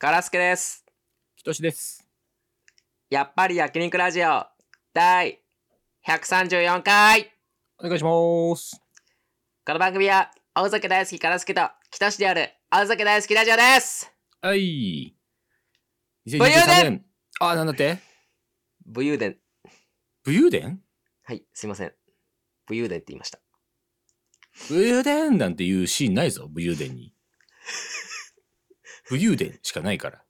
カラスケです。きとしです。やっぱり焼肉ラジオ第134回お願いします。この番組は青酒大好きカラスケと北市である青酒大好きラジオですはい。武勇伝2023年。あ、なんだって？武勇伝。武勇伝？はい、すいません。武勇伝って言いました。武勇伝なんていうシーンないぞ、武勇伝に。武勇伝しかないから。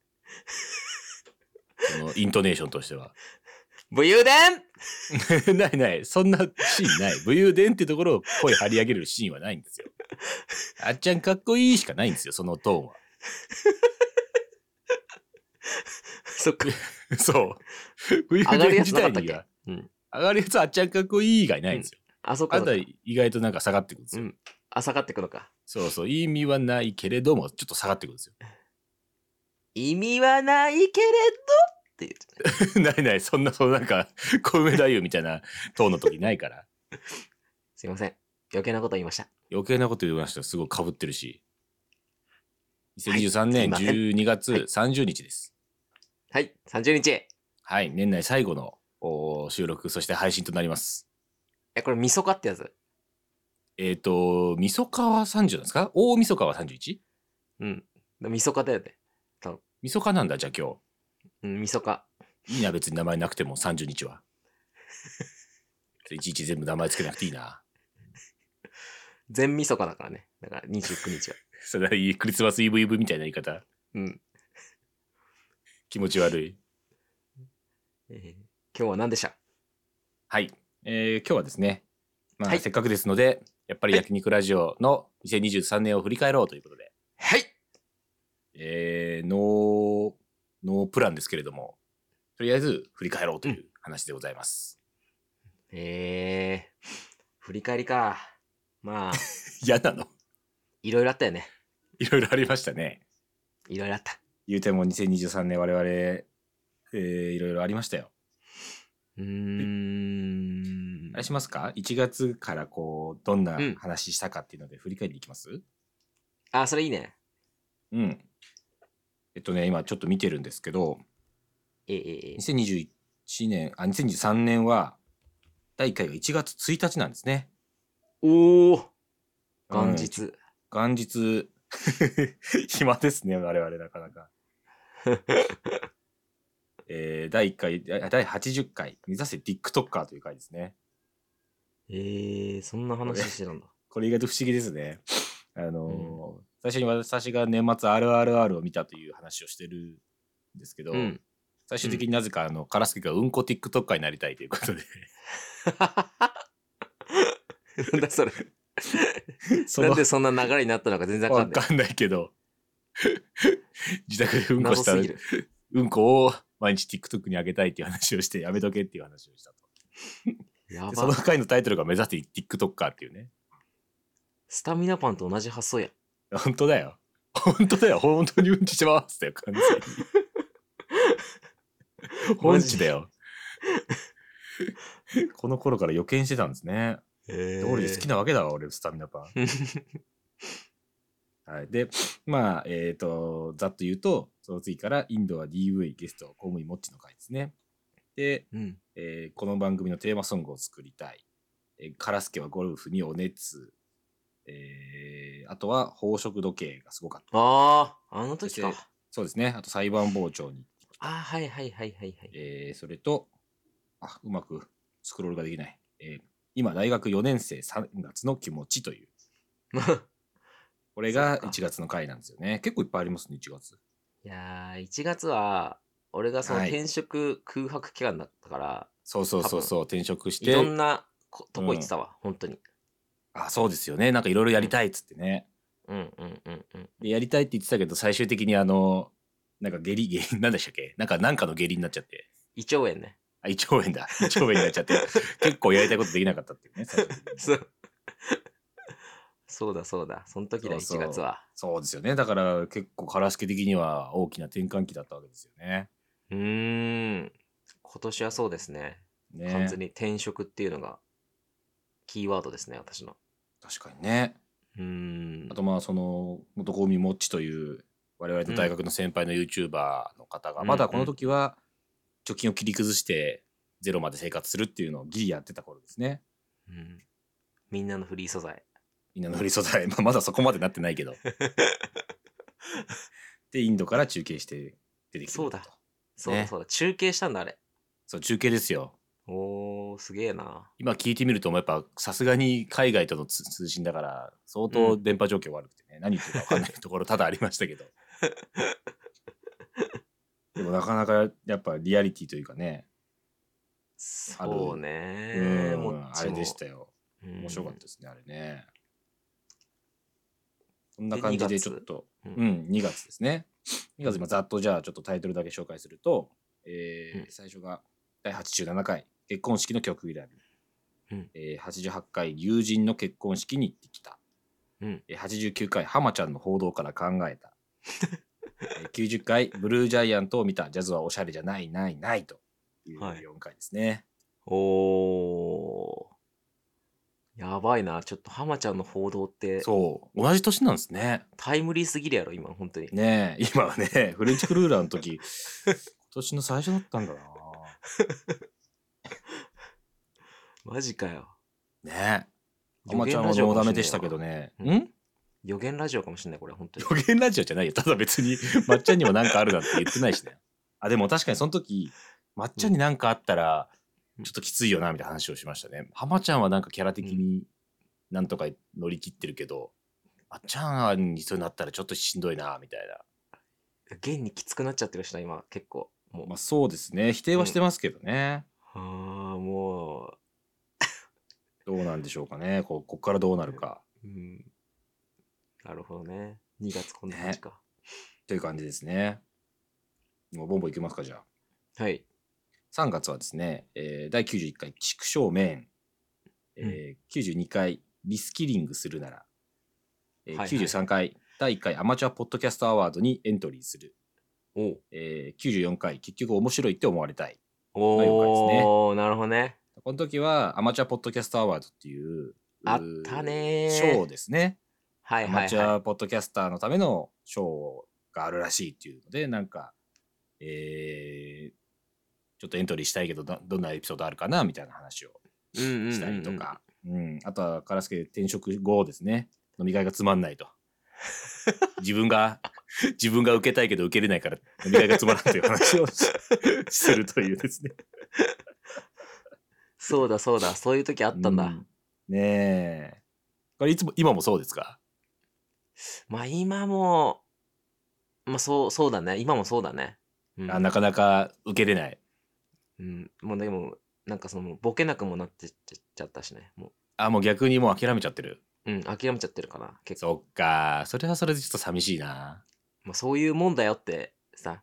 そのイントネーションとしては。武勇伝？ないない、そんなシーンない。武勇伝ってところを声張り上げるシーンはないんですよ。あっちゃんかっこいいしかないんですよ、そのトーンは。そっか。そう。武勇伝自体には、うん。上がるやつはあっちゃんかっこいい以外ないんですよ。あ、そっかあんたそっか。意外となんか下がってくるんですよ。うん。あ、下がってくのか。そうそう、意味はないけれども、ちょっと下がってくるんですよ。意味はないけれどって言ってた。ないない、そんな、そのなんか、小梅太夫みたいなトーンの時ないから。すいません。余計なこと言いました。余計なこと言いましたすごい被ってるし。2023はいすい年ません12月はい30日です。はい、30日。はい、年内最後のお収録、そして配信となります。え、これ、みそかってやつ？えっ、ー、と、みそかは30なんですか？大みそかは 31? うん。みそかだよね。みそかなんだ、じゃあ今うん、みそか。日。いいな、別に名前なくても30日は。いちいち全部名前つけなくていいな。全みそかだからね。だから29日は。それはいいクリスマスイブイブみたいな言い方。うん。気持ち悪い。えー今日は何でした？はい。えー今日はですね、まあ、はいせっかくですので、やっぱり焼肉ラジオの2023年を振り返ろうということで、はいえー、ノー、ノープランですけれども、とりあえず振り返ろうという話でございます。えー、振り返りか。まあ、嫌なの？いろいろあったよね。いろいろありましたね。いろいろあった。言うても2023年我々、えー、いろいろありましたよ。うーんあれしますか ?1 月からこう、どんなうん話したかっていうので振り返っていきます？あ、それいいね。うん。えっとね、今ちょっと見てるんですけど、えー、えーえー2021年、あ、2023年は、第1回が1月1日なんですね。おーうん元日。元日、暇ですね、我々なかなか。えー、第1回、あ第80回、目指せ TikToker という回ですね。えー、そんな話してたんだ。これ意外と不思議ですね。あのー最初に私が年末 RRR を見たという話をしてるんですけど、うん。最終的になぜか、あの、カラスケがうんこ TikToker になりたいということで、なんだそれ。そなんのでそんな流れになったのか全然わかんない。わかんないけど、自宅でうんこした。うんこを毎日 TikTok にあげたいっていう話をして、やめとけっていう話をしたと。そのば。回のタイトルが目指せ TikToker っていうね。スタミナパンと同じ発想や。本当だよ。本当だよ。本当にうんちしますだよ、完全に。本ちだよ。この頃から予見してたんですね。えどうりで好きなわけだわ、俺、スタミナパン。はい。で、まあ、えっ、と、ざっと言うと、その次からインドは DV ゲスト、公務員もっちの回ですね。で、うん。えーこの番組のテーマソングを作りたい。えーカラスケはゴルフにお熱。えーあとは宝飾時計がすごかった。ああ、あの時か。そうですね。あと裁判傍聴に。ああ、はいはいはいはいはい。えーそれと、あ、うまくスクロールができない。えー今、大学4年生3月の気持ちという。これがそっか1月の回なんですよね。結構いっぱいありますね、1月。いやー、1月は、俺がそのはい転職空白期間だったから、そうそうそうそう、転職しいろんて。なことこ行ってたわ、本当に。あ、そうですよね。なんかいろいろやりたいっつってね。うんうんうんうん。で、やりたいって言ってたけど、最終的にあの、なんか下痢、下痢、なんでしたっけ？なんか、なんかの下痢になっちゃって。胃腸炎ね。あ、胃腸炎だ。胃腸炎になっちゃって、結構やりたいことできなかったっていうね。そう。そうだそうだ。その時だ、そうそう1月は。そうですよね。だから結構、カラスケ的には大きな転換期だったわけですよね。うーん。今年はそうですね。ね完全に転職っていうのがキーワードですね、私の。確かにね。うーんあ。とまあその元公民モッチという我々の大学の先輩の YouTuber の方が、うんまだこの時は貯金を切り崩してゼロまで生活するっていうのをギリやってた頃ですね。うん。みんなのフリー素材。みんなのフリー素材、まあ、まだそこまでなってないけど。で、インドから中継して出てきてそうだと。そうだねそうだ。中継したんだ、あれ。そう、中継ですよ。おー、すげえな。今聞いてみると、やっぱさすがに海外との通通信だから、相当電波状況悪くてね、何言ってるか分かんないところ多々ありましたけど。でもなかなかやっぱリアリティというかね、そうねうんあれでしたよ。うん面白かったですね、あれね。こんな感じでちょっと、ううんん、2月ですね。2月、今ざっとじゃあちょっとタイトルだけ紹介すると、えーうん最初が第87回結婚式の曲選び、うんえー88回友人の結婚式に行ってきた、うんえー89回浜ちゃんの報道から考えた、えー90回ブルージャイアントを見たジャズはおしゃれじゃないないないというはい4回ですね。おー。やばいな。ちょっと浜ちゃんの報道ってそう、同じ年なんですね。タイムリーすぎるやろ、今、本当に。ねえ、今はね、フレンチクルーラーの時、今年の最初だったんだな。マジかよ。ねえ。予浜ちゃんはノーダメでしたけどね。うんん？予言ラジオかもしれない、これ、本当に。予言ラジオじゃないよ。ただ別に、まっちゃんにも何かあるなんて言ってないしね。あ、でも確かにその時、まっちゃんに何かあったら、うんちょっときついよな、みたいな話をしましたね。浜ちゃんはなんかキャラ的になんとか乗り切ってるけど、まっちゃんにそうなったらちょっとしんどいな、みたいな。現にきつくなっちゃってるしな、今、結構。もう。まあそうですね。否定はしてますけどね。あーもどうなんでしょうかね。こうこっからどうなるか。う、うん。なるほどね。2月こんな感じか。という感じですね。もうボンボンいきますか、じゃあ。はい。3月はですね、えー第91回畜生メン、えー92回リスキリングするなら、えーはいはい93回第1回アマチュアポッドキャストアワードにエントリーする、おうえー94回結局面白いって思われたい。おー、なるほどね。この時はアマチュアポッドキャストアワードっていうあったねー賞ですね。はいはいアマチュはアポッドキャスターのための賞があるらしいっていうので、なんか、えーちょっとエントリーしたいけどど、どんなエピソードあるかなみたいな話をい。うんうんうんうんしたりとか、うんあとは、カラスケ転職後ですね、飲み会がつまんないと。自分が、自分が受けたいけど受けれないから飲み会がつまらないという話をし するというですね。そうだそうだ、そういう時あったんだ。うんねえ。これいつも、今もそうですか？まあ今も、まあそう、そうだね。今もそうだね。うん、あなかなか受けれない。うん、もうでも、なんかその、ボケなくもなってっちゃったしね。もあ、もう逆にもう諦めちゃってる。う、うん、諦めちゃってるかな。結構。そっか。それはそれでちょっと寂しいな。まあそういうもんだよってさ、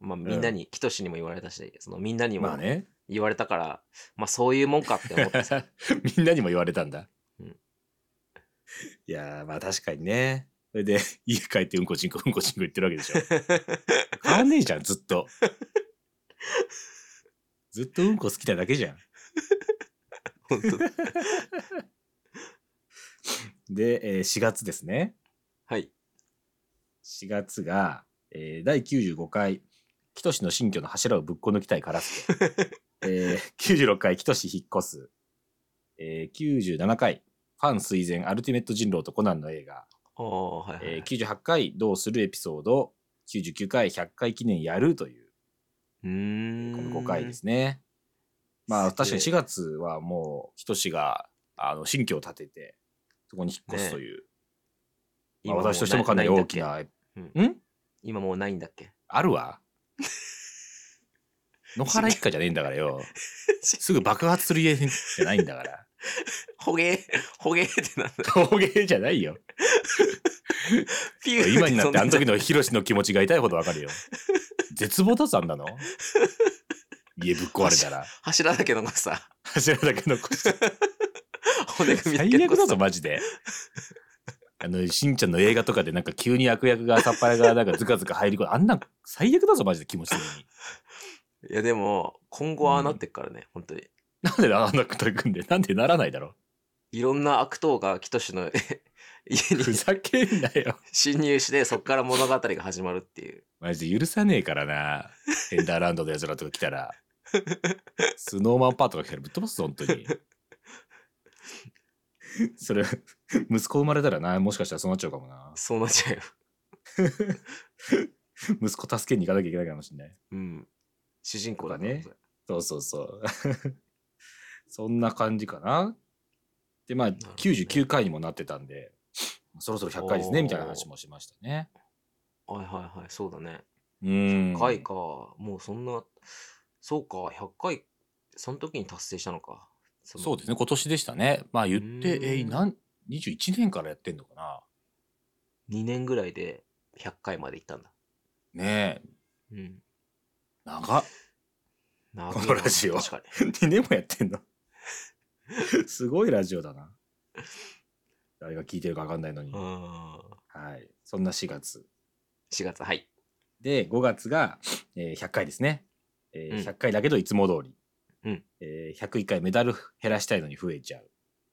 まあみんなに、キトシにも言われたし、そのみんなにもまあね。言われたから、まあそういうもんかって思ってさ。みんなにも言われたんだ。うんいやー、まあ確かにね。それで、家帰ってうんこちんこうんこちんこ言ってるわけでしょ。変わんねえじゃん、ずっと。ずっとうんこ好きなだけじゃん。本当だで、えー4月ですね。はい。4月が、えー第95回、キトシの新居の柱をぶっこ抜きたいカラスケ。えー 96回、キトシ引っ越す。えー97回、ファン垂涎アルティメット人狼とコナンの映画。はいはい、はいえー98回、どうするエピソード。99回、100回記念やるという、うーん。この5回ですね。まあ確かに4月はもう、キトシが、あの、新居を建てて、そこに引っ越すという、まあ、私としてもかなり大きな、いんだっんけ今もうないんだっけ？あるわ。野原一家じゃねえんだからよ。すぐ爆発する家じゃないんだから。ほげー、ほげーってなんだ。陶芸じゃないよ。ピュー今になってあの時の。のヒロシの気持ちが痛いほどわかるよ。絶望だぞ、あんなの。家ぶっ壊れたら。柱だけ残すさ、柱だけ残して。骨組みだけ最悪だぞ。マジで。あの、しんちゃんの映画とかでなんか急に悪役が朝っぱらがなんかズカズカ入り込む。あんなん最悪だぞ、マジで気持ち的に。いやでも、今後はああなってっからね、本当に。なんであんなこといくんでなんでならないだろいろんな悪党がキトシの家にふざけんなよ。侵入してそっから物語が始まるっていうマジで許さねえからな。ヘンダーランドのやつらとか来たら。スノーマンパートが来たらぶっ飛ばすぞ、本当に。それ、息子生まれたらな、もしかしたらそうなっちゃうかもな。そうなっちゃうよ 息子助けに行かなきゃいけないかもしれない。うん主人公だねそうそうそう。そんな感じかな。で、まあ、ね99回にもなってたんで、そろそろ100回ですね、みたいな話もしましたね。はいはいはいそうだねうん。100回かもうそんなそうか100回その時に達成したのかそのそうですね、今年でしたね。まあ言って、うんえー、なん、21年からやってんのかな。2年ぐらいで100回まで行ったんだねえ、うん長っ。長このラジオ確かに 2年もやってんの？すごいラジオだな。誰が聞いてるか分かんないのに。うんはい。そんな4月。4月はいで、5月が、えー100回ですね。えーうん100回だけどいつも通り。うんえー101回メダル減らしたいのに増えちゃう。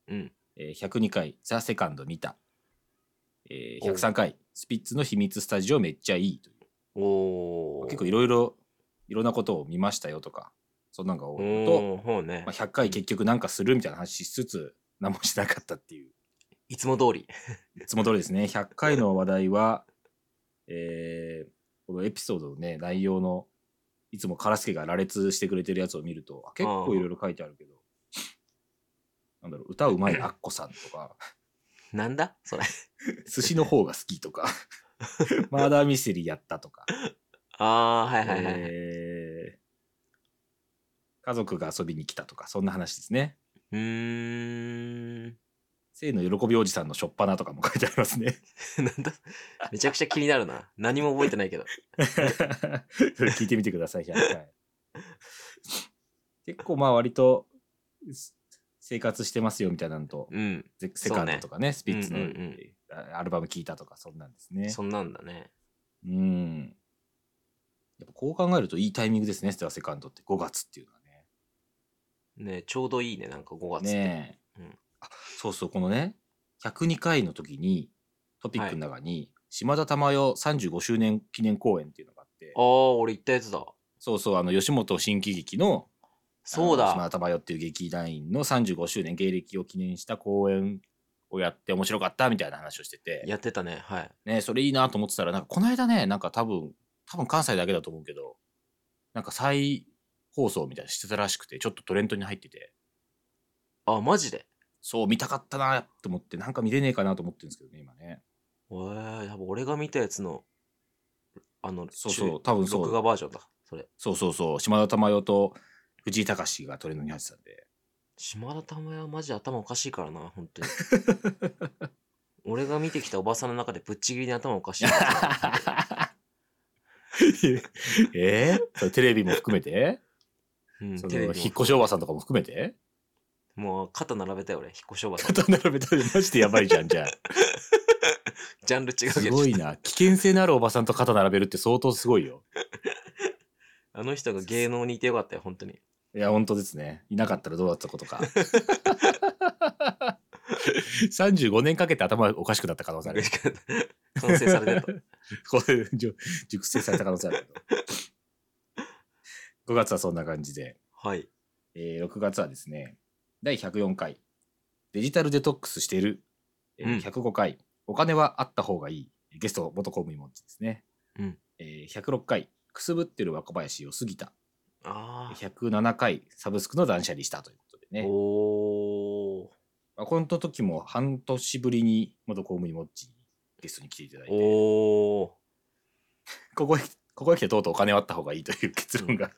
うんえー102回ザ・セカンド見た。えーおう103回スピッツの秘密スタジオめっちゃいいという。おお結構いろいろ、いろんなことを見ましたよとか、そんなんが多い。のと、ね。まあ、100回結局なんかするみたいな話しつつ、何もしなかったっていう。いつも通り。いつも通りですね。100回の話題は、えーこのエピソードのね、内容の、いつもカラスケが羅列してくれてるやつを見ると、あ結構いろいろ書いてあるけど、なんだろう、歌うまいアッコさんとか、なんだ？それ。寿司の方が好きとか、マーダーミステリーやったとか、ああーはいはいはい、はい。えー。家族が遊びに来たとか、そんな話ですね。うーん。生の喜びおじさんのしょっぱなとかも書いてありますね。なんだ？めちゃくちゃ気になるな。何も覚えてないけど。それ聞いてみてください、100回。結構まあ割とす生活してますよみたいなのと、うん。ゼセカンドとかね、スピッツの、アルバム聞いたとか、そんなんですね。そんなんだね。うん。やっぱこう考えるといいタイミングですね、ステラセカンドって。5月っていうのはね。ねちょうどいいねなんか5月って。ねえ、うん。あそうそう、このね、102回の時に、トピックの中に、島田珠代35周年記念公演っていうのがあって。あ、あ俺言ったやつだ。そうそう、あの、吉本新喜劇の、そうだ。島田珠代っていう劇団員の35周年芸歴を記念した公演をやって面白かったみたいな話をしてて、やってたねはい。ね、それいいなと思ってたら、なんかこの間ね、なんか多分、多分関西だけだと思うけど、なんか再放送みたいなのしてたらしくて、ちょっとトレンドに入ってて、あマジで？そう見たかったなと思って、なんか見れねえかなと思ってるんですけどね、今ね。えー、多分俺が見たやつのあのそうそう多分そう。録画バージョンだそれ。そうそうそう、島田珠代と藤井隆がトレンドに入ってたんで。島田珠代はマジ頭おかしいからな本当に。俺が見てきたおばさんの中でぶっちぎりに頭おかしい えー、それテレビも含めて？うん、そテレビもの引っ越しおばさんとかも含めて？もう肩並べたよ俺引っ越しおばさん肩並べたらマジでやばいじゃん、じゃあ。ジャンル違うすごいな。危険性のあるおばさんと肩並べるって相当すごいよ。あの人が芸能にいてよかったよ本当にいや、本当ですね。いなかったらどうだったことか。35年かけて頭おかしくなった可能性ある。完成されてた これ、熟成された可能性ある。けど。5月はそんな感じで、はい。えー6月はですね、第104回、デジタルデトックスしている、えーうん。105回、お金はあった方がいい、ゲスト元公務員もですね。うん。えー106回、くすぶってる若林を過ぎた。あ107回、サブスクの断捨離したということであね。おー。まあ、この時も半年ぶりに元公務員もっちにゲストに来ていただいて、ここへ、ここへ来てとうとうお金はあった方がいいという結論が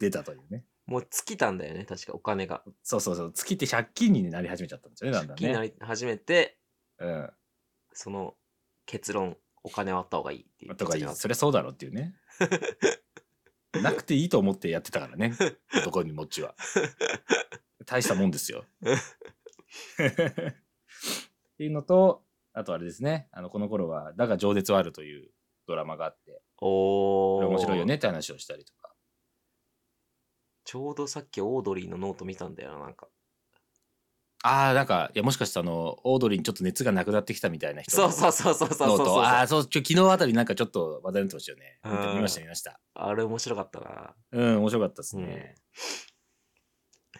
出たというね。もう尽きたんだよね確かお金がそうそうそう、月って借金になり始めちゃったんですよね、だんだん気になね。り始めてうん。その結論お金はあった方がいいっていうあった方がいい。そりゃそうだろうっていうね。なくていいと思ってやってたからね、男にもっちは。大したもんですよ。っていうのと、あとあれですね、あのこの頃は、だが情熱はあるというドラマがあって、おーこれ面白いよねって話をしたりとか。ちょうどさっきオードリーのノート見たんだよななんかああ、なんか、いや、もしかしてあの、オードリーにちょっと熱がなくなってきたみたいな人そうそうそうそうそうそうそう。ああ、そう、昨日あたりなんかちょっと話題になってましたよね。うん見ました、見ました。あれ面白かったな。うん、面白かったですね。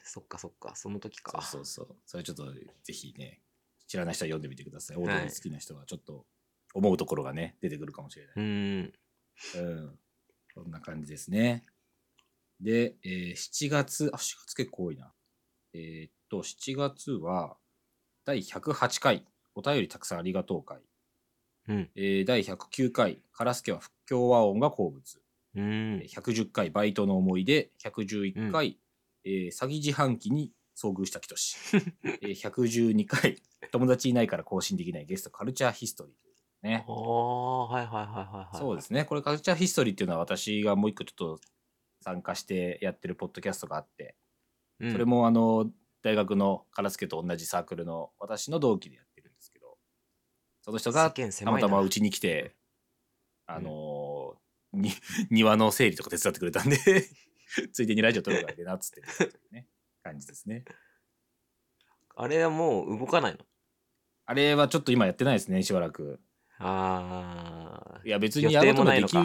そっかそっか、その時か。そうそうそう。それちょっと、ぜひね、知らない人は読んでみてください。オードリー好きな人はちょっと思うところがね、出てくるかもしれない。うーん。うん。こんな感じですね。で、えー7月、あ、7月結構多いな。えーっと、7月は、第108回、お便りたくさんありがとう会。うん。えー第109回、カラスケは不協和音が好物。うーん。110回、バイトの思い出。111回、えー詐欺自販機に遭遇したきとし。えー112回、友達いないから更新できないゲスト、カルチャーヒストリー。ね。はいはいはいはいはい。そうですね。これカルチャーヒストリーっていうのは私がもう一個ちょっと参加してやってるポッドキャストがあって、うん。それもあの、大学のカラスケと同じサークルの私の同期でやってるんですけど、その人がたまたまうちに来て、あのーに 庭の整理とか手伝ってくれたんで、ついでにラジオ撮るからでなっつってね、感じですね。あれはもう動かないの？あれはちょっと今やってないですね、しばらく。ああ。いや別にやろうともでき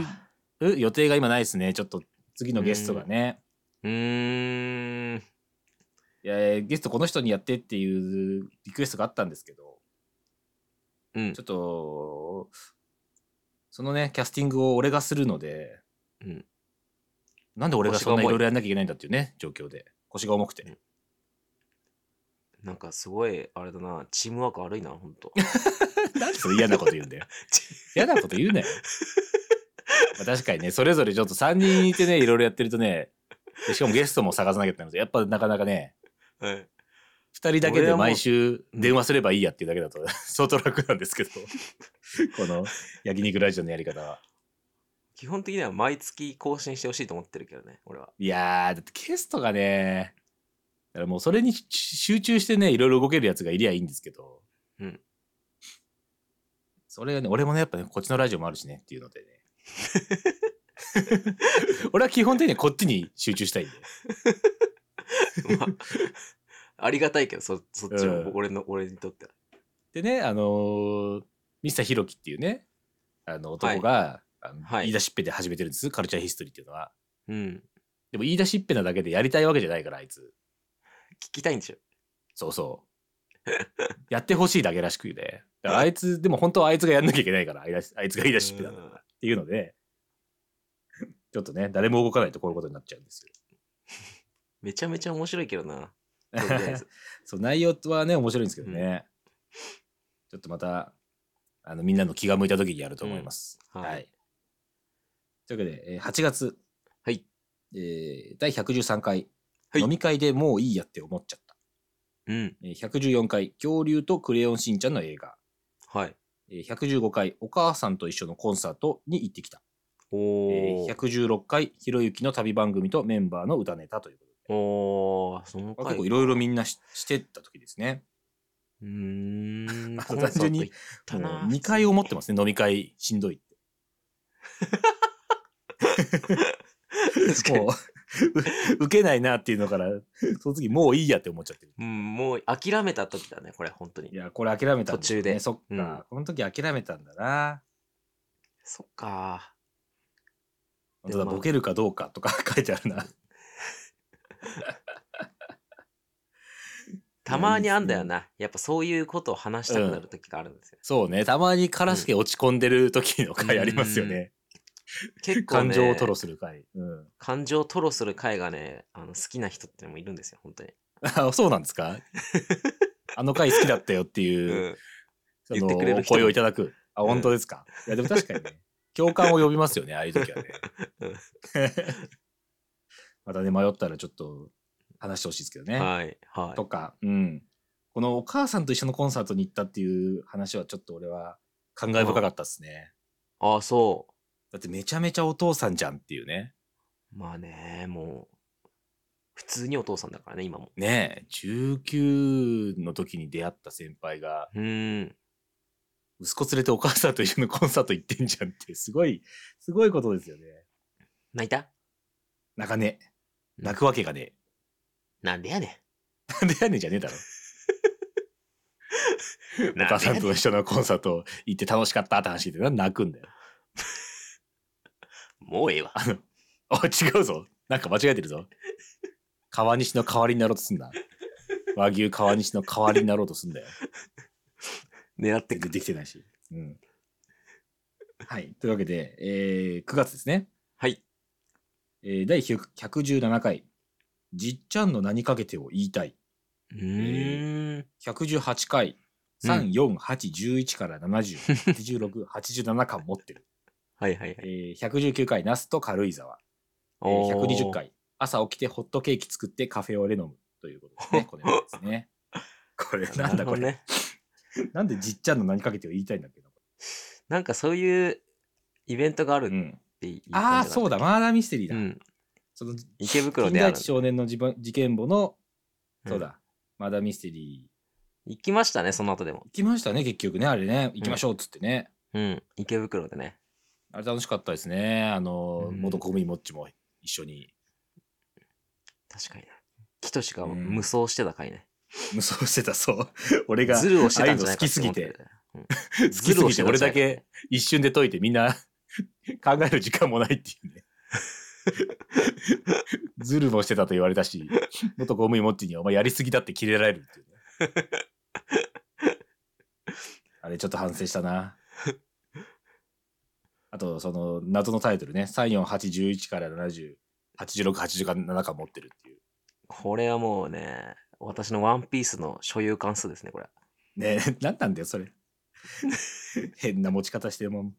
る予定が今ないですね。ちょっと次のゲストがね。うーん。いやゲストこの人にやってっていうリクエストがあったんですけど、うんちょ。っと、そのね、キャスティングを俺がするので、うんなんで俺がそんないろいろやんなきゃいけないんだっていうね、状況で。腰が重くて。うんなんかすごい、あれだな、チームワーク悪いな、ほんと。なんでそれ嫌なこと言うんだよ。嫌なこと言うなよ。まあ確かにね、それぞれちょっと3人いてね、いろいろやってるとね、でしかもゲストも探さなきゃいけないので、やっぱなかなかね、はい。2人だけで毎週電話すればいいやっていうだけだと相当楽なんですけど、この焼肉ラジオのやり方は。基本的には毎月更新してほしいと思ってるけどね、俺は。いやー、だってゲストがね、だからもうそれに集中してね、いろいろ動けるやつがいりゃいいんですけど、うん。それがね、俺もね、やっぱね、こっちのラジオもあるしねっていうのでね。俺は基本的にはこっちに集中したいんで。まあ、ありがたいけど、そそっちも、うん俺の、俺にとっては。でね、あのーミスターヒロキっていうね、あの男が、あのはい言い出しっぺで始めてるんです、カルチャーヒストリーっていうのは。うん。でも言い出しっぺなだけでやりたいわけじゃないから、あいつ。聞きたいんでしょ。そうそう。やってほしいだけらしくて。あいつ、でも本当はあいつがやんなきゃいけないから、あいつが言い出しっぺだからっていうので、ちょっとね、誰も動かないとこういうことになっちゃうんですよ。めちゃめちゃ面白いけどな。そう、内容はね、面白いんですけどね。ちょっとまた、あの、みんなの気が向いた時にやると思います。うんはい、はいというわけで、えー8月、はい。えー第113回、はい飲み会でもういいやって思っちゃった。うん。えー114回、恐竜とクレヨンしんちゃんの映画。はい。えー115回、お母さんと一緒のコンサートに行ってきた。おー。えー116回、ひろゆきの旅番組とメンバーの歌ネタということで。おー、その結構いろいろみんなししてた時ですね。うーん。あコンサート単純に行ったな。2回思ってますね、飲み会しんどいって。もう、う 受けないなっていうのから、その次もういいやって思っちゃってる。うん、もう諦めた時だね、これ、本当にい。や、これ諦めたね。途中でそっか、うんこの時諦めたんだな。そっか。本当だ、ボケるかどうかとか 書いてあるな。たまにあんだよな。やっぱそういうことを話したくなる時があるんですよ。そうね、たまにカラスケ落ち込んでる時の回ありますよね。結構、ね、感情を吐露する回。うん。感情を吐露する回がね、あの好きな人ってのもいるんですよ、本当に。あ、そうなんですか？あの回好きだったよっていう、うんそ言ってくれる声をいただく。あ、うん本当ですか？いや、でも確かにね、共感を呼びますよね、ああいう時はね。うん またね、迷ったらちょっと話してほしいですけどね。はい、はい。とか、うん。このお母さんと一緒のコンサートに行ったっていう話はちょっと俺は感慨深かったですね。ああ、そだってめちゃめちゃお父さんじゃんっていうね。う。まあね、もう、普通にお父さんだからね、今も。ねえ、19の時に出会った先輩が、うーん。息子連れてお母さんと一緒のコンサート行ってんじゃんって、すごい、すごいことですよね。泣いた？泣かねえ。泣くわけがねなんでやねえ。なんでやねんじゃねえだろ。お母さんと一緒のコンサート行って楽しかったって話で泣くんだよ。もうええわ。あ、違うぞ。なんか間違えてるぞ。川西の代わりになろうとすんだ。和牛川西の代わりになろうとすんだよ。狙ってくでできてないし。うん。はい。というわけで、えー、9月ですね。はい。えー、第100 117回、じっちゃんの何かけてを言いたい。うーん。118回、うん3、4、8、11から70、86、87巻持ってる。はいはいはい。えー、119回、ナスと軽井沢。えーおー120。回、朝起きてホットケーキ作ってカフェオレ飲むということ ですね。これですね。これなんだこれ。ね。なんでじっちゃんの何かけてを言いたいんだっけど。なんかそういうイベントがあるっうん。てああ、そうだ、マーダーミステリーだ。うん。その池袋である少年の事事件簿の、うんそうだ、マーダーミステリー。行きましたね、その後でも。行きましたね、結局ね、あれね。行きましょうっつってね。うん。池袋でね。あれ楽しかったですね。あの、うん元公務員もっちも一緒に確かにね。キトシがうん無双してた回ね。無双してた、そう。俺が、ズルをしてたんじゃ好きすぎてうん 好きすぎて俺だけ一瞬で解いてみんな 考える時間もないっていうね。ズルもしてたと言われたし、元公務員もっちにお前やりすぎだってキレられるっていうね。あれちょっと反省したな。あと、その謎のタイトルね、3、4、8、11から70、86、87か持ってるっていう。これはもうね、私のワンピースの所有関数ですね、これ。ねえ、なんなんだよ、それ。変な持ち方してるもん。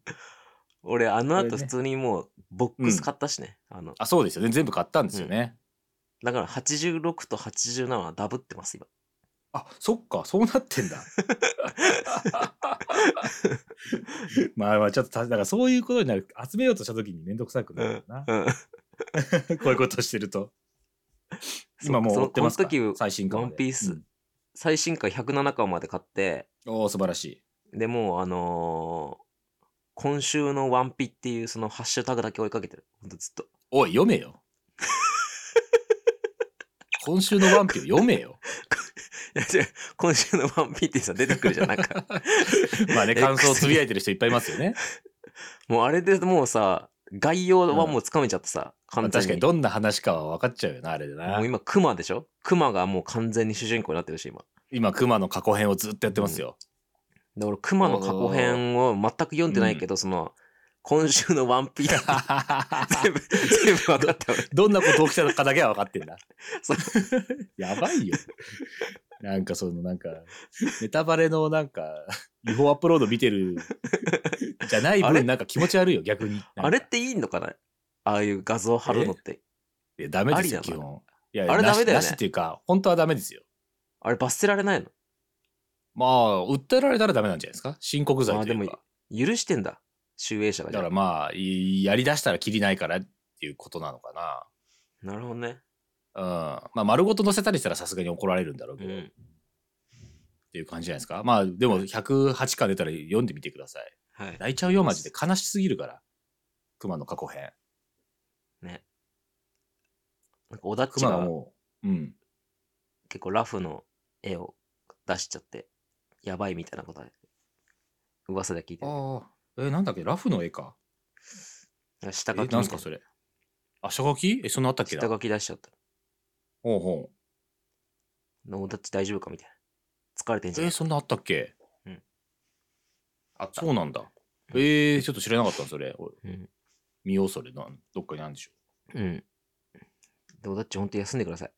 俺、あの後普通にもうボックス買ったしね。あのあ、そうですよね。全部買ったんですよね。だから86と87はダブってます、今。あ、そっか、そうなってんだ。まあまあ、ちょっとた、だからそういうことになる。集めようとした時にめんどくさくなるな。うん。こういうことしてると。今もうそ追ってますかこの時最新刊までワンピースうん最新回107巻まで買って、おお素晴らしい。でもうあのー今週のワンピっていうそのハッシュタグだけ追いかけてる。ほんとずっと。おい、読めよ。今週のワンピを読めよ。いや違う今週のワンピってさ、出てくるじゃん。なんか、まあね、感想をつぶやいてる人いっぱいいますよね。もうあれでもうさ、概要はもうつかめちゃってさ、まあ完全に。確かにどんな話かは分かっちゃうよな、あれでなもう。今、クマでしょ？クマがもう完全に主人公になってるし、今。今、熊の過去編をずっとやってますよ。で、俺、クマの過去編を全く読んでないけど、その、今週のワンピ 全部、全部分かった俺。どんなこと起きたのかだけは分かってんだ。やばいよ。なんかそのなんか、ネタバレのなんか、違法アップロード見てる じゃないあれ？分なんか気持ち悪いよ、逆に。あれっていいのかな？ああいう画像貼るのって。いやダメですよ、ありなの基本。いやなしあれダメだよねなしっていうか、本当はダメですよ。あれ罰せられないの？まあ、訴えられたらダメなんじゃないですか？申告罪あでもというか。許してんだ。集英者がじだ。からまあ、いやりだしたらきりないからっていうことなのかなるほどね。な。うん。まあ、丸ごと載せたりしたらさすがに怒られるんだろうけど、っうん。ていう感じじゃないですか。まあ、でも108巻出たら読んでみてください。はい。泣いちゃうよ、マジで。悲しすぎるから。熊の過去編。ね。なんか、オダッチがもう、うん。結構ラフの絵を出しちゃって、やばいみたいなことは噂で聞いてる。ああ。え、なんだっけ？ラフの絵か。下え、書きなんすかそれ？あ、下書き？え、そんなあったっけな？下書き出しちゃった。ほうほオダッチ大丈夫かみたいな。疲れてんう。じゃん。え、そんなあったっけ？うん。あった。そうなんだ。うんえー、ちょっと知らなかったそれ。俺うん。見よう、それ。なんどっかにあるんでしょうん。で、オダッチほんと休んでください。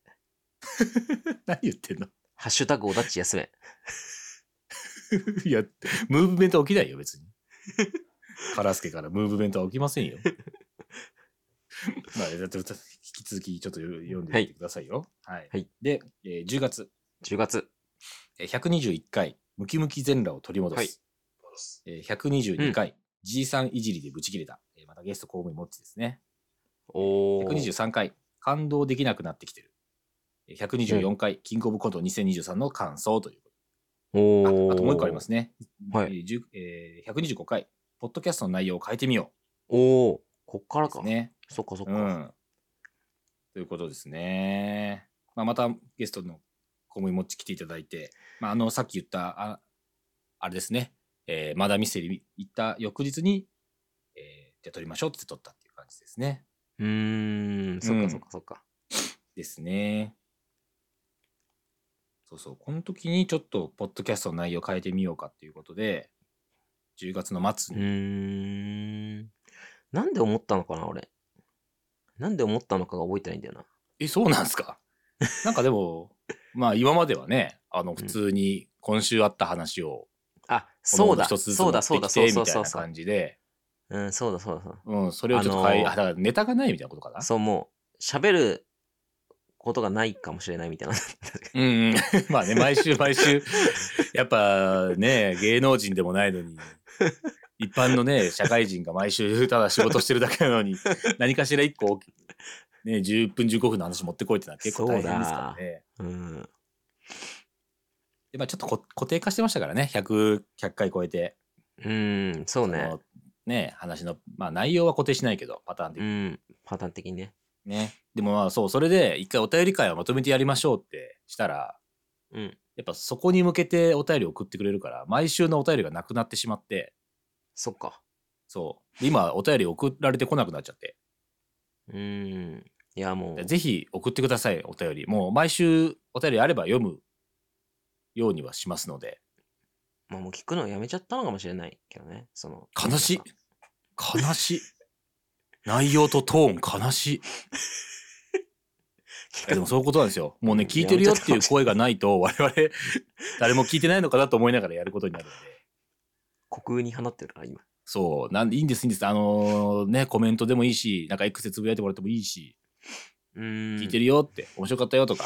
何言ってんの？ハッシュタグオダッチ休め。いや、ムーブメント起きないよ、別に。カラスケからムーブメントは起きませんよ。まあ、だって引き続きちょっと読んでみてくださいよ。はい。はいで、えー10月、10月。えー121回、ムキムキ全裸を取り戻す。はいえー122回、G さんいじりでブチ切れた。えーまたゲスト公務員もっちですね。おー。123回、感動できなくなってきてる。えー124回、キングオブコント2023の感想というおー。ああともう一個ありますね。はいえー10えー125回、ポッドキャストの内容を変えてみよおー。こっからか。ね。そっかそっか。うん。ということですね。まあ、またゲストのコムイモッチ来ていただいて、まあ、あの、さっき言った、ああれですね、えー、マダミステリ行った翌日に、えー、じゃあ撮りましょうって撮ったっていう感じですね。うーん、そっかそっかそっか。ですね。そうそう、この時にちょっと、ポッドキャストの内容変えてみようかっていうことで、10月の末うに、ーん。なんで思ったのかな、俺。なんで思ったのかが覚えてないんだよな。え、そうなんすか？なんかでも、まあ今まではね、あの、普通に今週あった話を、あ、そうだ、一つずつそうだ、そうだ、そう持ってきてみたいなそうそうそう。感じで、うん、そうだ、そうだ、そうだ。うん、それをちょっと変え、あのーあだからネタがないみたいなことかな？そう、もう、喋ることがないかもしれないみたいな。うんうん。まあね、毎週毎週、やっぱね、芸能人でもないのに、一般のね、社会人が毎週ただ仕事してるだけなのに、何かしら一個、ね、10分15分の話持ってこいってのは結構大変ですからね。うん。でまあちょっとこ固定化してましたからね、100、100回超えて。うん、そうね。のね、話の、まあ内容は固定しないけど、パターン的うにん、パターン的にね。ね。でもまあそう、それで一回お便り会をまとめてやりましょうってしたら、うん。やっぱそこに向けてお便り送ってくれるから、毎週のお便りがなくなってしまって、そっか。そう。で今、お便り送られてこなくなっちゃって。うん。いや、もう、ぜひ送ってください、お便り。もう毎週お便りあれば読むようにはしますので。まあ、もう聞くのやめちゃったのかもしれないけどね。その、悲しい。悲しい。内容とトーン悲しい。でもそういうことなんですよ。もうね、うん聞いてるよっていう声がないと、我々、誰も聞いてないのかなと思いながらやることになるんで。虚空に放ってるから、今。そう。なんでいいんです、いいんです。あのね、コメントでもいいし、なんか X でつぶやいてもらってもいいし、うん。聞いてるよって、面白かったよとか、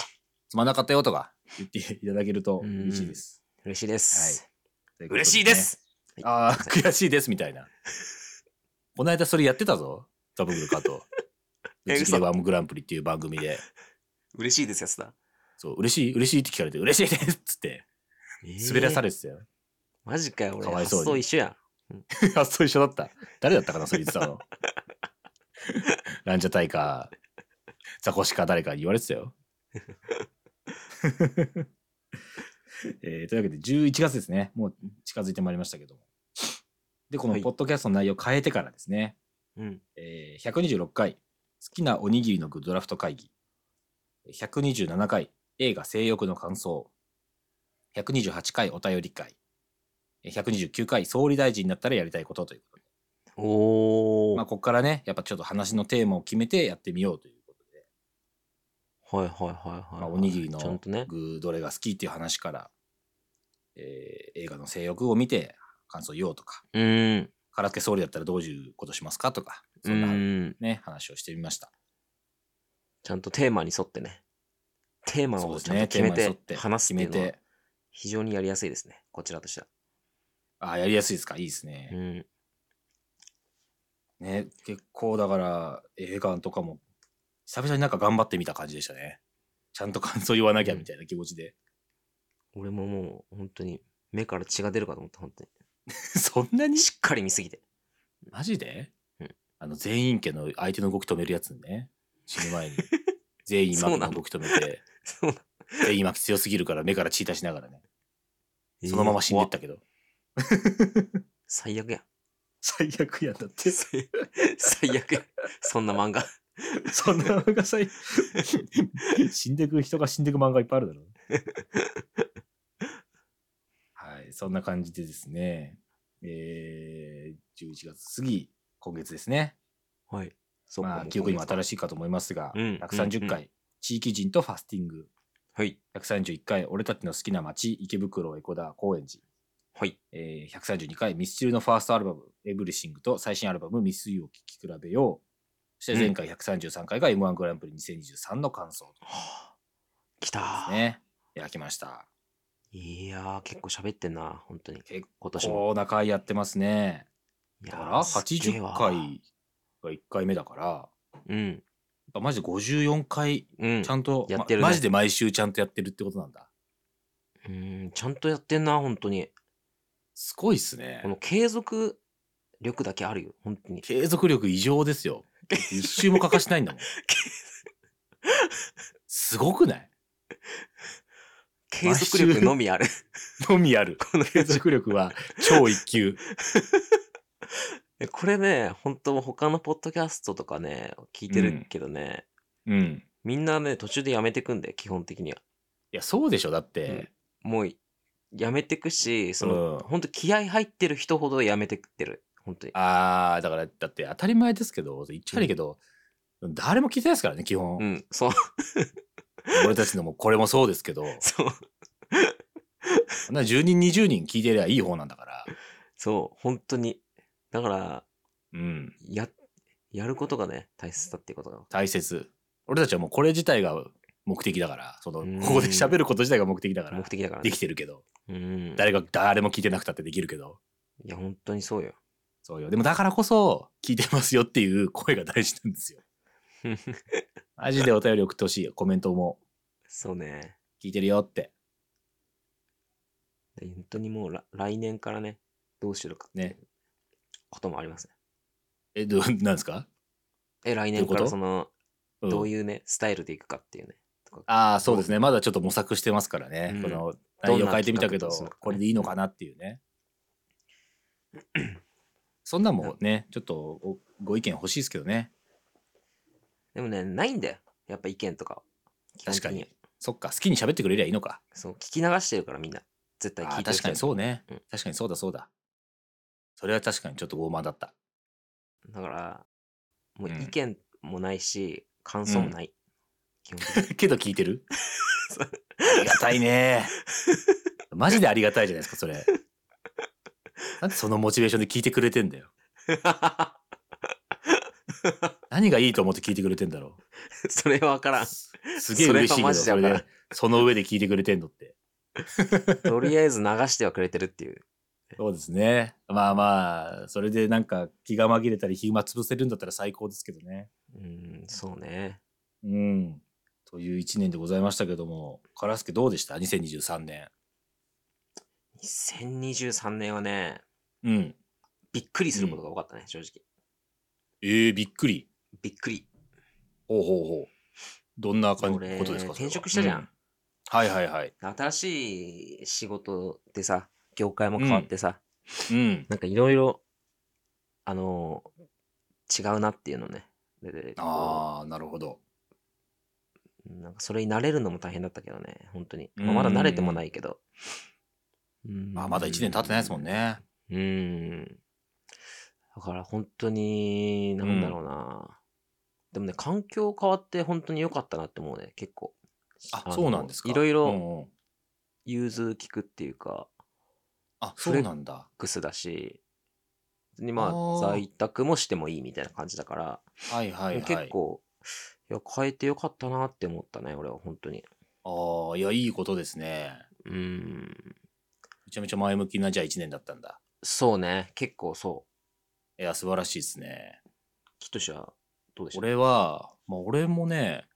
つまんなかったよとか言っていただけるとうん嬉しいです。嬉しいです。ということね嬉しいです。ああ、悔しいですみたいな。この間それやってたぞ。ザブングル加藤。えうちでワームグランプリっていう番組で。嬉しいですやつだ。そう、嬉しい、嬉しいって聞かれて、嬉しいですっつって、滑らされ。れてたよ。マジかよ、俺。かわいそうに発想一緒やん。発想一緒だった。誰だったかな、それ言ってたの。ランジャタイか、ザコシか誰かに言われてたよ。えーというわけで、11月ですね。もう近づいてまいりましたけども。で、このはいポッドキャストの内容を変えてからですね、うん。えー126回、好きなおにぎりの具ドラフト会議。127回、映画性欲の感想。128回、お便り会。えー129回、総理大臣になったらやりたいことということで。おー。まあ、ここからね、やっぱちょっと話のテーマを決めてやってみようということで、はいはいはいはい。まあ、おにぎりのちゃんとね。具どれが好きっていう話から、えー映画の性欲を見て感想言おうとか、うーん。空手総理だったらどういうことしますかとか、うそんな。ね、話をしてみました。ちゃんとテーマに沿ってね。テーマをちゃんと決めて話すっていうのは非常にやりやすいですね。こちらとしては。あーやりやすいですか？いいですね。うん。ね、結構だから映画とかも久々になんか頑張ってみた感じでしたね。ちゃんと感想言わなきゃみたいな気持ちで。俺ももう本当に目から血が出るかと思った、本当 そんなに？に。しっかり見すぎて。マジで、うんあの全員家の相手の動き止めるやつね。死ぬ前に。全員幕の動き止めて。全員幕強すぎるから目から血出しながらね。そのまま死んでったけど。最悪や。最悪やんだって。最 最悪や。そんな漫画。そんな漫画最、死んでく人が死んでく漫画いっぱいあるだろう。はい、そんな感じでですね。えー、11月、次、今月ですね。はい。そまあ、記憶にも新しい。しいかと思いますが、うん130回、地域人とファスティング。はい。131回、俺たちの好きな街、池袋、江古田、高円寺。はい。えー、132回、ミスチルのファーストアルバム、エブリシングと最新アルバム、ミスユーを聴き比べよう。そして前回133回が M1 グランプリ2023の感想はあ来たでーすね。いや、来ました。いやー、結構喋ってんな、本当に。結今年も。構な回やってますね。だから、ーすっげえ80わ回が1回目だから、うん。やっぱマジで54回、うん。ちゃんと、やってるねまマジで毎週ちゃんとやってるってことなんだ。うん、ちゃんとやってんな、本当に。すごいっすねこ。の継続力だけあるよ、本当に。継続力異常ですよ。一周も欠かしてないんだもん。すごくない？継続力のみある。のみある。この継続力は超一級。えこれね、本当他のポッドキャストとかね、聞いてるけどね、うん。みんなね、途中でやめてくんで、基本的には。いや、そうでしょ。だって、もう、やめてくし、その、うん本当気合入ってる人ほどやめてってる。本当に。あー、だから、だって当たり前ですけど、言っちゃ悪いけど、誰も聞いてないですからね、基本。うん、そう、俺たちのもこれもそうですけど、そう、そんな10人、20人聞いてりゃいい方なんだから。そう、本当に。だから、うん。や、やることがね、大切だっていうことが。大切。俺たちはもうこれ自体が目的だから、その、うんここで喋ること自体が目的だから、目的だからでね。きてるけど、うん。誰が、誰も聞いてなくたってできるけど、いや、本当にそうよ。そうよ。でもだからこそ、聞いてますよっていう声が大事なんですよ。マジでお便り送ってほしいよ。コメントもそうね。聞いてるよって。で本当にもうら来年からね、どうしようかねこともありますね。え、どう、なんですか？え、来年からその、うんどういうね、スタイルでいくかっていうね。ああ、そうですね。まだちょっと模索してますからね。うんこの内容な変えてみたけどこれでいいのかなっていうね。そんなんもね、ちょっとおご意見欲しいですけどね。でもね、ないんだよ。やっぱ意見とか確かには。そっか、好きに喋ってくれりゃいいのか。そう、聞き流してるからみんな。絶対聞いてる確かにそうね、うん確かにそうだそうだ。それは確かにちょっと傲慢だった。だから、もううん意見もないし、感想もない。基本的に。けど聞いてる？ありがたいね。マジでありがたいじゃないですか、それ。なんでそのモチベーションで聞いてくれてんだよ。何がいいと思って聞いてくれてんだろそれは分からんう。。すすげえ嬉しいけど、それはマジでそれわからんで、その上で聞いてくれてんのって。とりあえず流してはくれてるっていう。そうですね。まあまあ、それでなんか気が紛れたり暇潰せるんだったら最高ですけどね。うん、そうね。うん。という一年でございましたけども、カラスケどうでした ?2023 年。2023年はね、うん。びっくりすることが多かったね、正直。ええびっくり？びっくり。ほうほうほう。どんな感じ俺ことですか？転職したじゃんうはいはいはい。新しい仕事でさ、業界も変わってさ、うん。なんかいろいろ、あの違うなっていうのね。ああ、なるほど。うなんかそれに慣れるのも大変だったけどね、本当に。まあうんまだ慣れてもないけど。うんまあまだ1年経ってないですもん。ね。うん。だから本当に、なんだろうな。でもね、環境変わって本当に良かったなって思うね、結構。あ、のそうなんですか。いろいろうんうん融通聞くっていうか、あ、そうなんだ。クスだし、にまあ在宅もしてもいいみたいな感じだから、はいはいはい。結構、いや、変えてよかったなって思ったね、俺は本当に。ああ、いや、いいことですね。うん。めちゃめちゃ前向きなじゃあ1年だったんだ。そうね、結構そいや、素晴らしいですね。う。きっとしは、どうでしょう俺は、まあ俺もね、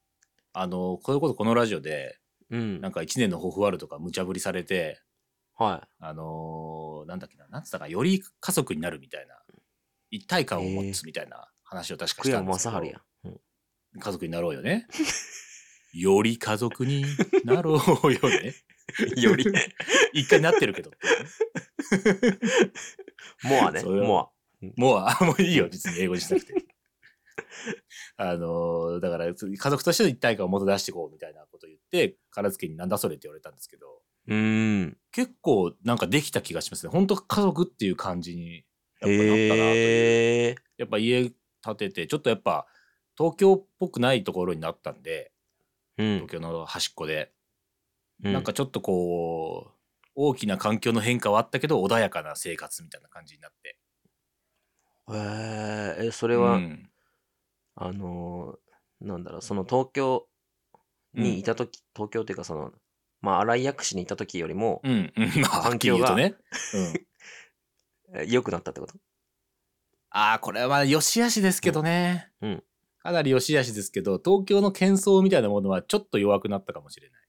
あの、こういうことこのラジオで、うん。なんか1年の抱負あるとか無茶ぶりされて、はあのーなんだっけな、なんつったか、より家族になるみたいな、一体感を持つみたいな話を確い。かしたんですけど雅治やん。うん家族になろうよね。より家族になろうよね。より一回なってるけどっていうね。モアね、それはモア。もう、あもういいよ、別に英語にしなくて。あのーだから、家族としての一体感をもっと出していこうみたいなことを言って、片付けになんだそれって言われたんですけど、うーん。結構なんかできた気がしますね。本当家族っていう感じに、やっぱなったなという。やっぱ家建てて、ちょっとやっぱ東京っぽくないところになったんで、うん東。京の端っこで、うなんか、ちょっとこう、大きな環境の変化はあったけど、穏やかな生活みたいな感じになって。へーえ、それこは、あのーなんだろう、その東京にいたとき、東京っていうかその、まあ、新井薬師にいたときよりも、うん、うん、環境がね。うん。え良くなったってこと？ああ、これは良し悪しですけどね。うんうんかなり良し悪しですけど、東京の喧騒みたいなものはちょっと弱くなったかもしれない。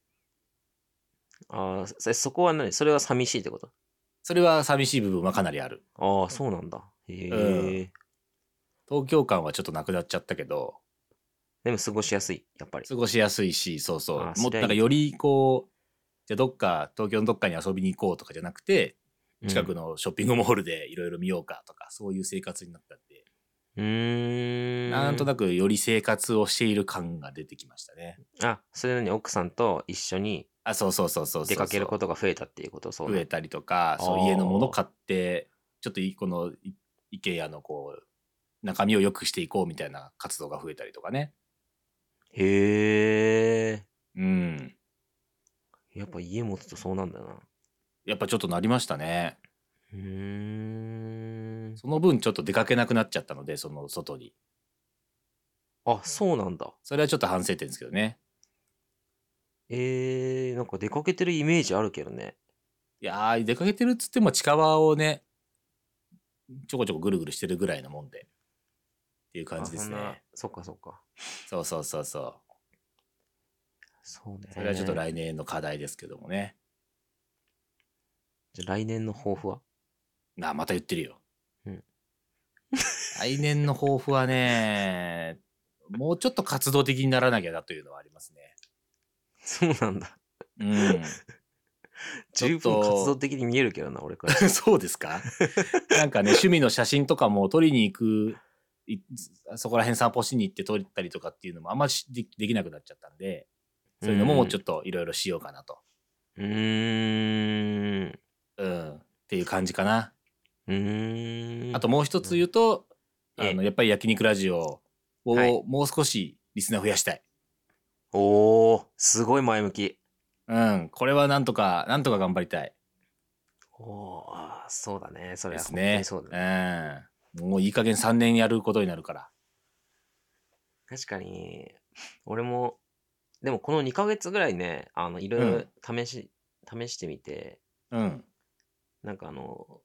ああ、そそこは何？それは寂しいってこと？それは寂しい部分はかなりある。ああ、そうなんだ。へえ、うん東京感はちょっとなくなっちゃったけど、でも過ごしやすい、やっぱり。過ごしやすいし、そうそう。もっとなんかよりこう、じゃあどっか、東京のどっかに遊びに行こうとかじゃなくて、近くの。のショッピングモールでいろいろ見ようかとか、そういう生活になったうーん。なんとなく。くより生活をしている感が出てきましたね。あ、それなのに奥さんと一緒にあ、そうそうそうそう。出かけることが増えたっていうことそう増えたりとか、そう家のもの買って、ちょっといこのい IKEA のこう、中身を良くしていこうみたいな活動が増えたりとかね。へえ。うん。やっぱ家持つとそうなんだな。やっぱちょっとなりましたね。うーん。その分ちょっと出かけなくなっちゃったので、その外に。あ、そうなんだ。それはちょっと反省点ですけどね。えー、なんか出かけてるイメージあるけどね。いやー、出かけてるっつっても近場をね、ちょこちょこぐるぐるしてるぐらいのもんで。っていう感じですあそんなね。そっかそっか。そうそうそうそう。そうね。それはちょっと来年の課題ですけどもね。じゃあ来年の抱負は？なあ、また言ってるよ。うん来年の抱負はね、もうちょっと活動的にならなきゃなというのはありますね。そうなんだ。うん。ち ょ十っと分活動的に見えるけどな、俺から。そうですか？なんかね、趣味の写真とかも撮りに行く、いそこら辺散歩しに行って撮ったりとかっていうのもあんましでできなくなっちゃったんで、そういうのももうちょっといろいろしようかなと。うーん。うん。っていう感じかな。うーん。あともう一つ言うと、ええあの、やっぱり焼肉ラジオをはいもう少しリスナー増やしたい。おー、すごい前向き。うん。これはなんとか、なんとか頑張りたいおー、あーそうだね。それは。そうだね。うん。もういい加減3年やることになるから。確かに、俺も、でもこの2ヶ月ぐらいね、あの、いろいろ試し、試してみて、うん。なんかあの、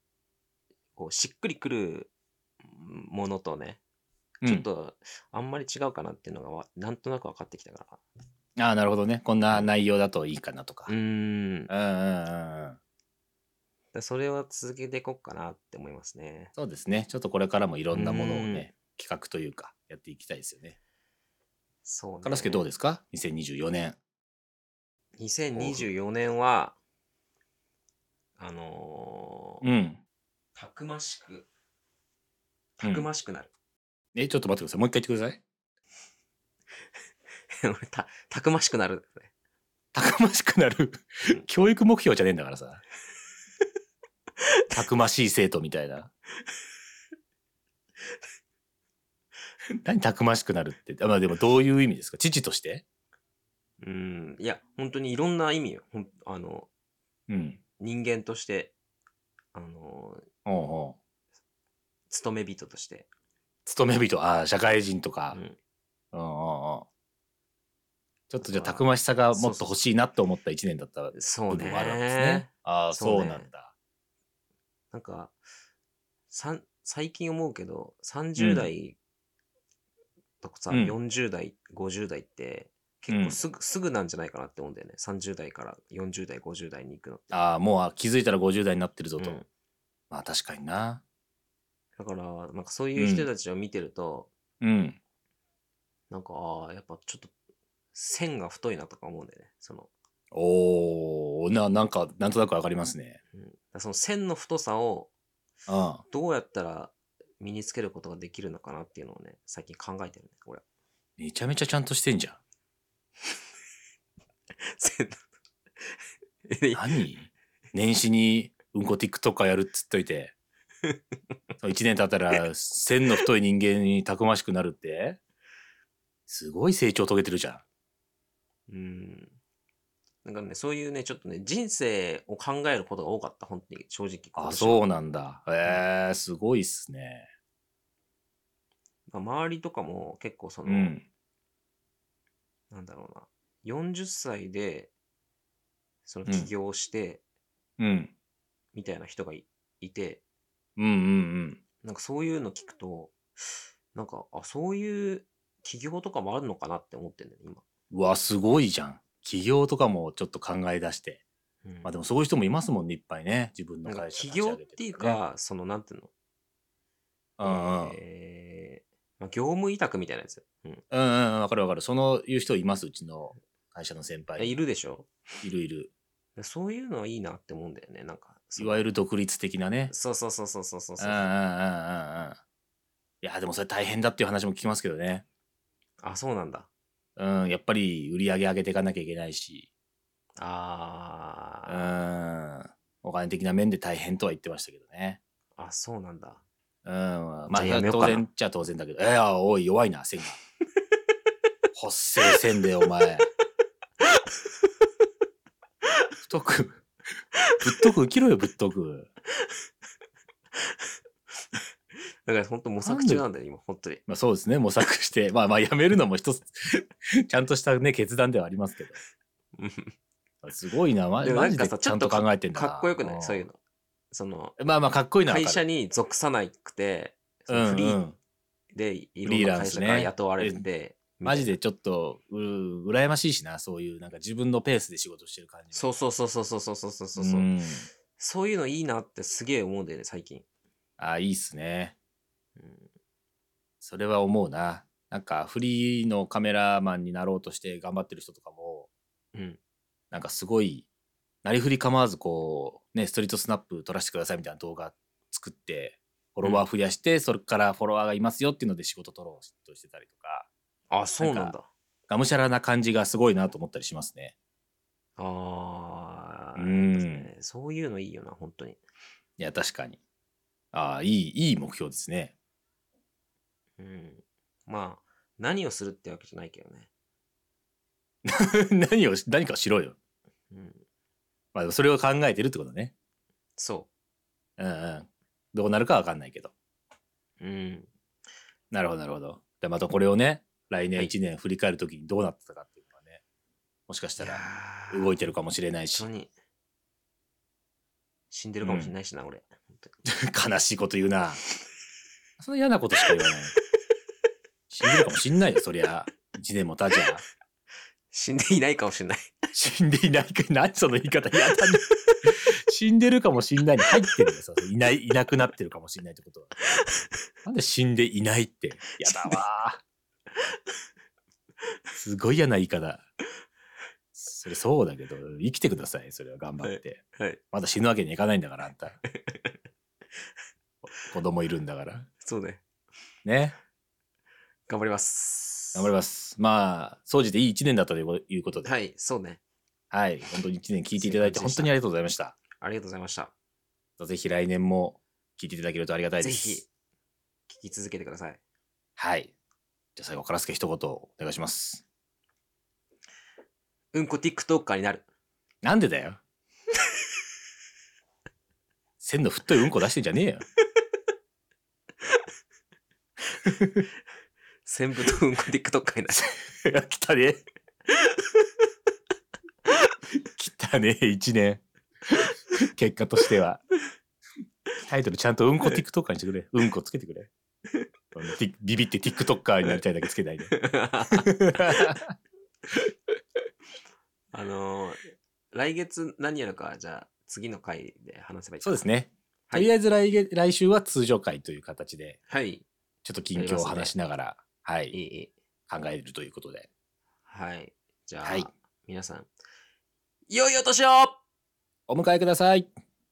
こう、しっくりくるものとね、ちょっとあんまり違うかなっていうのがわ、なんとなく分かってきたかうん。ああ、なるほどね。こんな内容だといいかなとか。ら。うーん。うんうんうんうん。だそれを続けていこうかなって思いますね。そうですね。ちょっとこれからもいろんなものをうんね、企画というか、やっていきたいですよね。そうね。カラスケどうですか ?2024 年。2024年は、あのーうん。たくましく、たくましくなる。え、ちょっと待ってください。もう一回言ってください。俺た、たくましくなる。たくましくなる？うん。教育目標じゃねえんだからさ。たくましい生徒みたいな。何たくましくなるって？あまあでもどういう意味ですか？父として？うん。いや、本当にいろんな意味よ。あの、うん。人間として、あの、おうおう勤め人として。勤め人、ああ、社会人とか。うんうんうんうん。ちょっとじゃあだからたくましさがもっと欲しいなって思った一年だったそうね部分もあるわけですね。ああ、そうねそうなんだ。なんか、さん最近思うけど、30代とかさ、うん40代、50代って、結構すぐ、すぐなんじゃないかなって思うんだよね。30代から40代、50代に行くのって。ああ、もう気づいたら50代になってるぞと。うんまあ確かにな。だから、なんかそういう人たちを見てると、うん。なんか、ああ、やっぱちょっと、線が太いなとか思うんだよね。その、おおな、なんか、なんとなくわかりますね。うん、その線の太さをうん。どうやったら身につけることができるのかなっていうのをね、最近考えてるね、俺。めちゃめちゃちゃんとしてんじゃん。何？年始にうんこ TikTok やるっつっといて、1年経ったら線の太い人間にたくましくなるってすごい成長遂げてるじゃん。うん。なんかね、そういうね、ちょっとね、人生を考えることが多かった、本当に、正直。あ、そううなんだ。えー、すごいっすね。周りとかも結構その、うん。なんだろうな、40歳で、その起業して、うん。みたいな人がいいて、うんうんうん。なんかそういうの聞くと、なんか、あ、そういう起業とかもあるのかなって思ってんだよね、今。うわ、すごいじゃん。起業とかもちょっと考え出して。うんまあでもそういう人もいますもんね、いっぱいね。自分の会社起業っていうか、その、なんていうの、うんうん。えーまあ、業務委託みたいなやつ。うん。うんうん、わかるわかる。そのいう人います、うちの会社の先輩。いるでしょいるいる。そういうのはいいなって思うんだよね。なんか、そいのわゆる独立的なね。そうそうそうそうそうそうそう。うんうんうんうんうん。いや、でもそれ大変だっていう話も聞きますけどね。あ、そうなんだ。うん、やっぱり売り上げ上げていかなきゃいけないし、うあん、お金的な面で大変とは言ってましたけどね。ー、あ、そうなんだ。うん、まあ、当然っちゃ当然だけど、えや、おい、弱いな、線が。ほっせえ線で、お前。太く、ぶっとく生きろよ、ぶっとく。だから本当模索中なんだよ、今、本当に。まあそうですね、模索して、まあまあやめるのも一つ、ちゃんとしたね、決断ではありますけど。すごいな、マジでなんかさちゃんと考えてんだな。かっこよくない？んそういうの。その、まあまあかっこいいな。会社に属さなくて、フリーうん。でいフろんな会社から雇われて、マジでちょっと、う、羨ましいしな、そういう、なんか自分のペースで仕事してる感じ。そうそうそうそうそうそうそうそうそう。んそういうのいいなってすげえ思うんだよね、最近。あ、いいっすね。うんそれは思うな。なんか、フリーのカメラマンになろうとして頑張ってる人とかも、うん。なんかすごい、なりふり構わずこう、ね、ストリートスナップ撮らせてくださいみたいな動画作って、フォロワー増やして、それからフォロワーがいますよっていうので仕事取ろうとしてたりとか、あ、そうなんだ。がむしゃらな感じがすごいなと思ったりしますね。ああ、うんそういうのいいよな、本当に。いや、確かに。ああ、いい、いい目標ですね。うん。まあ、何をするってわけじゃないけどね。何を、何かをしろよ。うん。まあ、それを考えてるってことね。そうんうん。どうなるかわかんないけど。う。うん。なるほど、なるほど。で、またこれをね、来年はい1年振り返るときにどうなってたかっていうのはね、もしかしたらー動いてるかもしれないし本当、に。死んでるかもしれないしな、俺。本当に悲しいこと言うな。そんな嫌なことしか言わない。死んでるかもしんないよ、そりゃ。1年も経ちゃ。死んでいないかもしれない。死んでいないか、何その言い方嫌だね。死んでるかもしんないに入ってるよ、いない、いなくなってるかもしんないってことは。なんで死んでいないって。やだわー。すごい嫌な言い方。それそうだけど、生きてください、それは頑張って。はい。まだ死ぬわけにはいかないんだから、あんた。子供いるんだから。そうね。ね。頑張ります。頑張ります。まあ、総じていい一年だったということで。はい、そうね。はい。本当に一年聞いていただいて、本当にありがとうございました。ありがとうございました。ぜひ来年も聞いていただけるとありがたいです。ぜひ、聞き続けてください。はい。じゃあ最後、からすけ一言お願いします。うんこ TikToker になる。なんでだよ。線の太いうんこ出してんじゃねえよ。全部とうんこ TikToker になる。来たね。来たね、一年。結果としては。タイトルちゃんとうんこ TikToker にしてくれ。うんこつけてくれ。ビビって TikToker になりたいだけつけないで。あのー、来月何やるか、じゃあ次の回で話せばいいそうですね。はいとりあえず来月来週は通常回という形で、はい。ちょっと近況を話しながら、はい。考えるということで。はい。じゃあ、はい皆さん、良いお年をお迎えください。